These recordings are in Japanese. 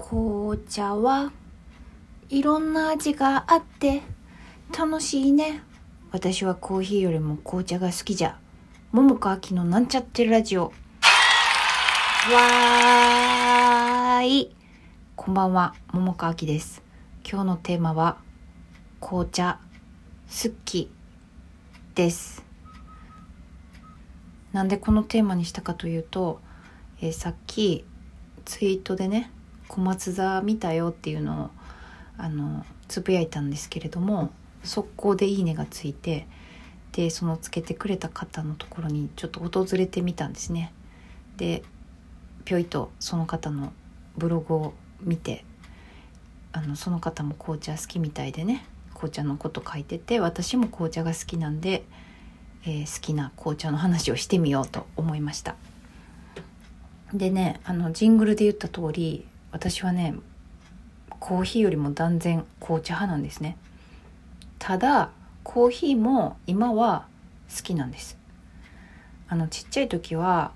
紅茶はいろんな味があって楽しいね。私はコーヒーよりも紅茶が好きじゃ。桃佳明のなんちゃってラジオ。わーい。こんばんは。桃佳明です。今日のテーマは紅茶好きです。なんでこのテーマにしたかというと、えーさっきツイートでね小松座見たよっていうのをあのつぶやいたんですけれども速攻で「いいね」がついてでそのつけてくれた方のところにちょっと訪れてみたんですね。でぴょいとその方のブログを見てあのその方も紅茶好きみたいでね紅茶のこと書いてて私も紅茶が好きなんで、えー好きな紅茶の話をしてみようと思いました。でねあのジングルで言った通り私はねコーヒーよりも断然紅茶派なんですね。ただコーヒーも今は好きなんです。あのちっちゃい時は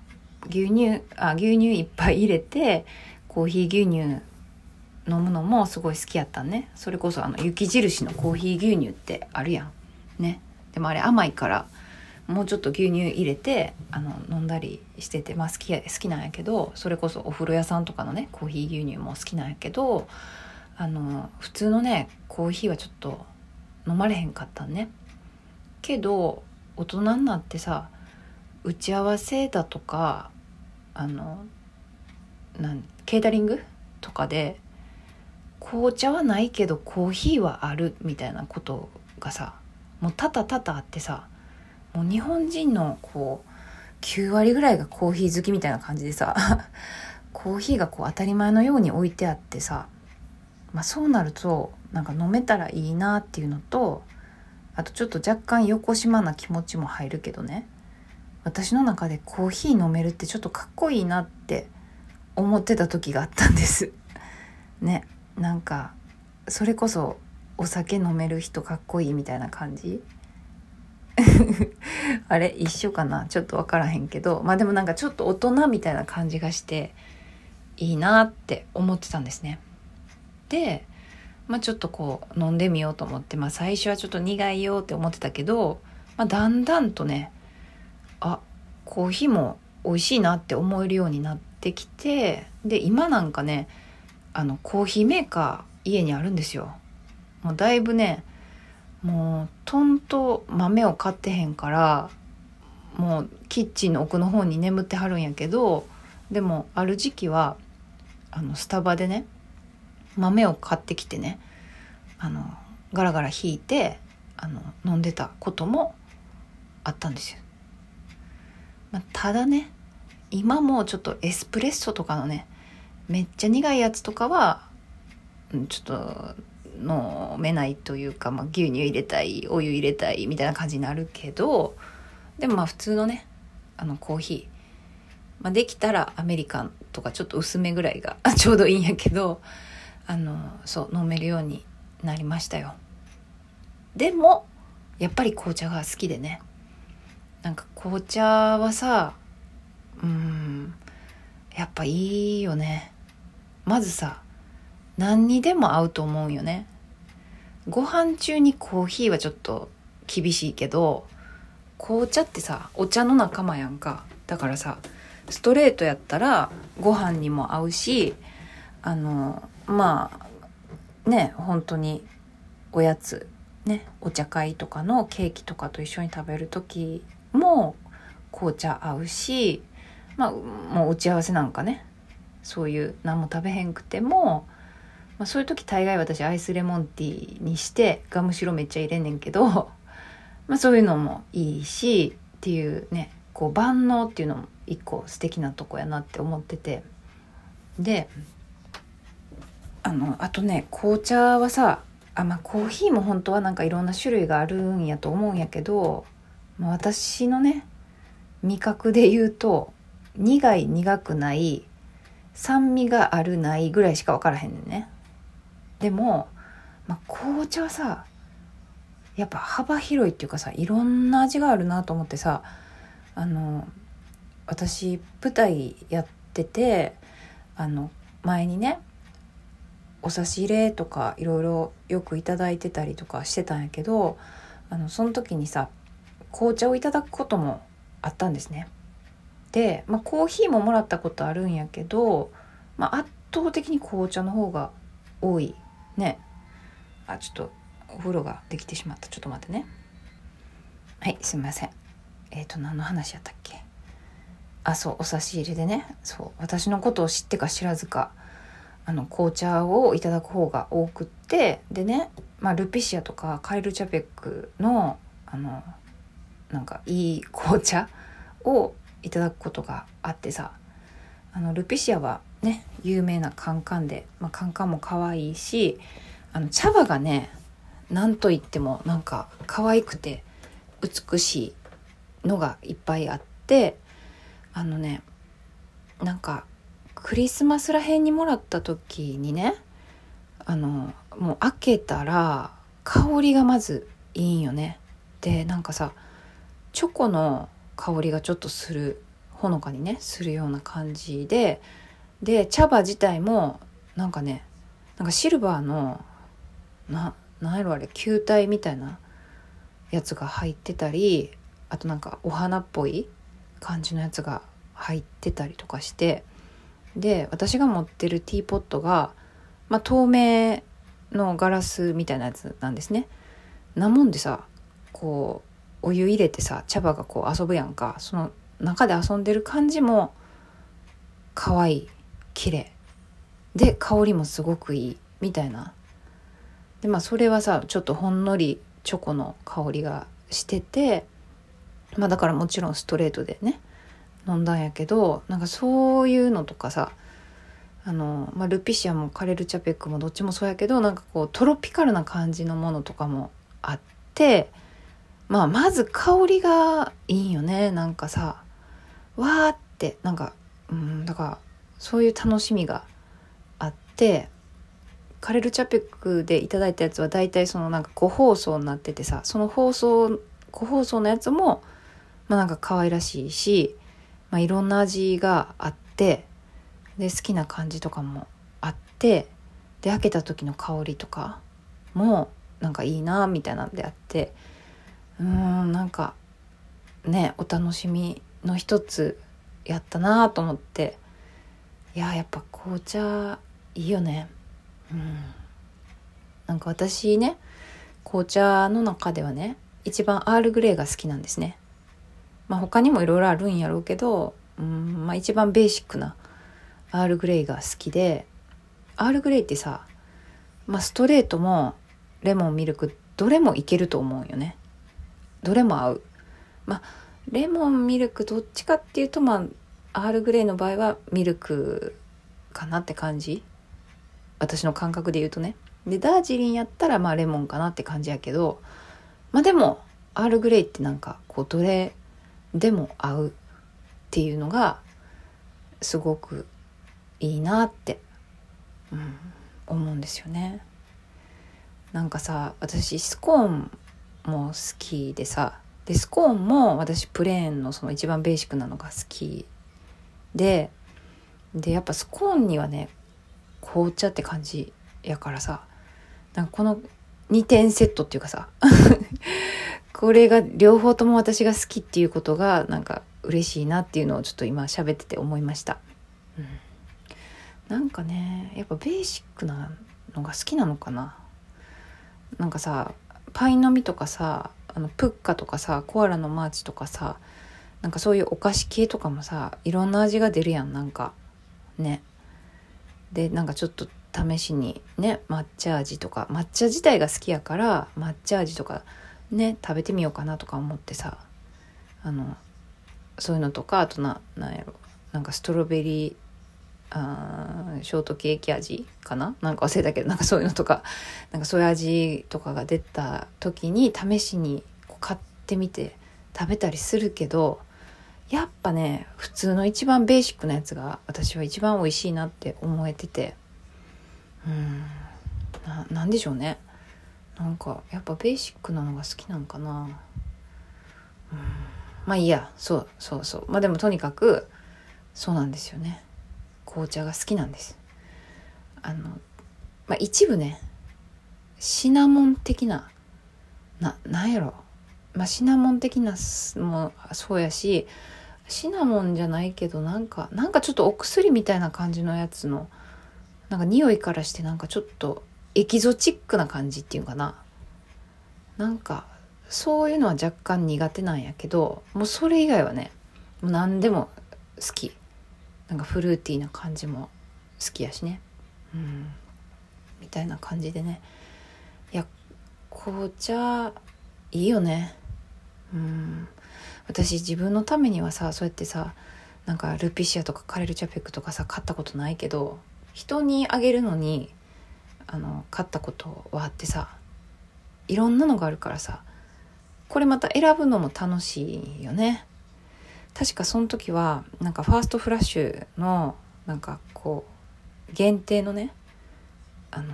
牛乳あ牛乳いっぱい入れてコーヒー牛乳飲むのもすごい好きやったんね。それこそあの雪印のコーヒー牛乳ってあるやん。ね。でもあれ甘いからもうちょっと牛乳入れてあの飲んだりしてて、まあ、好きや好きなんやけどそれこそお風呂屋さんとかのねコーヒー牛乳も好きなんやけどあの普通のねコーヒーはちょっと飲まれへんかったんね。けど大人になってさ打ち合わせだとかあのなんケータリングとかで紅茶はないけどコーヒーはあるみたいなことがさもう多々多々あってさもう日本人のこう9割ぐらいがコーヒー好きみたいな感じでさ コーヒーがこう当たり前のように置いてあってさ、まあ、そうなるとなんか飲めたらいいなっていうのとあとちょっと若干横島な気持ちも入るけどね私の中でコーヒー飲めるってちょっとかっこいいなって思ってた時があったんです。ねなんかそれこそお酒飲める人かっこいいみたいな感じ あれ一緒かな？ちょっと分からへんけどまあでもなんかちょっと大人みたいな感じがしていいなって思ってたんですね。で、まあ、ちょっとこう飲んでみようと思って、まあ、最初はちょっと苦いよって思ってたけど、まあ、だんだんとねあコーヒーも美味しいなって思えるようになってきてで今なんかねあのコーヒーメーカー家にあるんですよ。もうだいぶねもうトンと豆を買ってへんからもうキッチンの奥の方に眠ってはるんやけどでもある時期はあのスタバでね豆を買ってきてねあのガラガラ引いてあの飲んでたこともあったんですよ。まあ、ただね今もちょっとエスプレッソとかのねめっちゃ苦いやつとかはちょっと飲めないというか、まあ、牛乳入れたいお湯入れたいみたいな感じになるけどでもまあ普通のねあのコーヒー、まあ、できたらアメリカンとかちょっと薄めぐらいが ちょうどいいんやけどあのそう飲めるようになりましたよ。でもやっぱり紅茶が好きでね。なんか紅茶はさうんやっぱいいよね。まずさ何にでも合うと思うんよね。ご飯中にコーヒーはちょっと厳しいけど紅茶ってさお茶の仲間やんか。だからさストレートやったらご飯にも合うしあのまあね本当におやつねお茶会とかのケーキとかと一緒に食べる時も紅茶合うしまあもう打ち合わせなんかねそういう何も食べへんくても、まあ、そういう時大概私アイスレモンティーにしてガムシロめっちゃ入れんねんけど、まあ、そういうのもいいしっていうねこう万能っていうのも一個素敵なとこやなって思ってて。であのあとね紅茶はさあまあコーヒーも本当はなんかいろんな種類があるんやと思うんやけど、まあ、私のね味覚で言うと苦い苦くない酸味があるないぐらいしか分からへんねんね。でも、まあ、紅茶はさやっぱ幅広いっていうかさいろんな味があるなと思ってさあの私舞台やっててあの前にねお差し入れとかいろいろよく頂いてたりとかしてたんやけどあのその時にさ紅茶をいただくこともあったんですね。で、まあ、コーヒーももらったことあるんやけど、まあ、圧倒的に紅茶の方が多いね。あちょっとお風呂ができてしまった。ちょっと待ってね。はいすみません。えっ、ー、と何の話やったっけ？あそうお差し入れでね。そう私のことを知ってか知らずかあの紅茶をいただく方が多くってでね、まあ、ルピシアとかカエルチャペックのあのなんかいい紅茶をいただくことがあってさあのルピシアはね有名なカンカンで、まあ、カンカンも可愛いしあの茶葉がね何と言ってもなんか可愛くて美しいのがいっぱいあってあのねなんかクリスマスらへんにもらった時にねあのもう開けたら香りがまずいいんよね。でなんかさチョコの香りがちょっとするほのかにねするような感じでで茶葉自体もなんかねなんかシルバーのななんやろあれ球体みたいなやつが入ってたりあとなんかお花っぽい感じのやつが入ってたりとかしてで私が持ってるティーポットが、まあ、透明のガラスみたいなやつなんですね。なもんでさこうお湯入れてさ茶葉がこう遊ぶやんかその中で遊んでる感じも可愛い綺麗。で香りもすごくいいみたいな。でまあそれはさちょっとほんのりチョコの香りがしててまあだからもちろんストレートでね飲んだんやけどなんかそういうのとかさあの、まあ、ルピシアもカレルチャペックもどっちもそうやけどなんかこうトロピカルな感じのものとかもあってまあまず香りがいいよね。なんかさわーってなんかうんだからそういう楽しみがあってカレルチャペックでいただいたやつは大体そのなんか個包装になっててさその包装個包装のやつもまあなんか可愛らしいしまあ、いろんな味があってで好きな感じとかもあってで開けた時の香りとかもなんかいいなみたいなんであってうーんなんかねお楽しみの一つやったなと思っていややっぱ紅茶いいよね。うん。なんか私ね紅茶の中ではね一番アールグレーが好きなんですね。まあ、他にもいろいろあるんやろうけど、うんまあ、一番ベーシックなアールグレイが好きでアールグレイってさ、まあ、ストレートもレモンミルクどれもいけると思うよね。どれも合う。まあレモンミルクどっちかっていうとまあアールグレイの場合はミルクかなって感じ？私の感覚で言うとねでダージリンやったらまあレモンかなって感じやけどまあでもアールグレイってなんかこうどれでも合うっていうのがすごくいいなって、うん、思うんですよね。なんかさ私スコーンも好きでさでスコーンも私プレーンのその一番ベーシックなのが好きででやっぱスコーンにはね紅茶って感じやからさなんかこの2点セットっていうかさ これが両方とも私が好きっていうことがなんか嬉しいなっていうのをちょっと今喋ってて思いました、うん、なんかねやっぱベーシックなのが好きなのかな。なんかさパイの実とかさあのプッカとかさコアラのマーチとかさなんかそういうお菓子系とかもさいろんな味が出るやんなんか。ね。でなんかちょっと試しにね抹茶味とか抹茶自体が好きやから抹茶味とかね食べてみようかなとか思ってさあのそういうのとかあとななんやろなんかストロベリーあーショートケーキ味かな？なんか忘れたけどなんかそういうのとかなんかそういう味とかが出た時に試しにこう買ってみて食べたりするけどやっぱね普通の一番ベーシックなやつが私は一番美味しいなって思えてて。うん。ななんでしょうね。なんかやっぱベーシックなのが好きなんかな。うん。まあいいや。そうそうそう。まあでもとにかくそうなんですよね。紅茶が好きなんです。あのまあ一部ねシナモン的なななんやろ。まあシナモン的なもそうやしシナモンじゃないけどなんかなんかちょっとお薬みたいな感じのやつのなんか匂いからしてなんかちょっとエキゾチックな感じっていうかな。なんかそういうのは若干苦手なんやけどもうそれ以外はねもう何でも好き。なんかフルーティーな感じも好きやしね。うん。みたいな感じでね。いや紅茶いいよね。うん。私自分のためにはさそうやってさなんかルピシアとかカレルチャペックとかさ買ったことないけど人にあげるのにあの買ったことはあってさいろんなのがあるからさこれまた選ぶのも楽しいよね。確かその時はなんかファーストフラッシュのなんかこう限定のねあの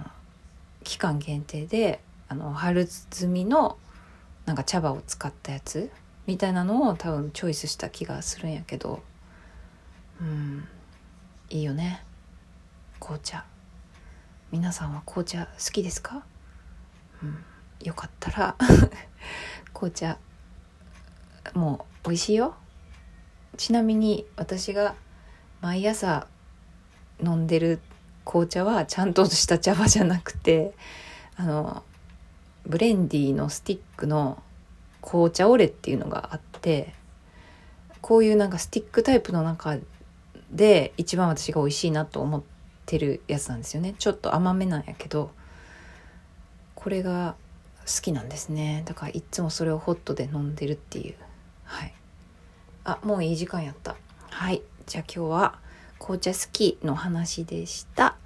期間限定であの春摘みのなんか茶葉を使ったやつ？みたいなのを多分チョイスした気がするんやけど。うん。いいよね。紅茶。皆さんは紅茶好きですか、うん、よかったら 紅茶もう美味しいよ。ちなみに私が毎朝飲んでる紅茶はちゃんとした茶葉じゃなくてあのブレンディのスティックの紅茶オレっていうのがあってこういうなんかスティックタイプの中で一番私が美味しいなと思ってるやつなんですよね。ちょっと甘めなんやけどこれが好きなんですね。だからいつもそれをホットで飲んでるっていう。はい。あもういい時間やった。はい。じゃあ今日は紅茶好きの話でした。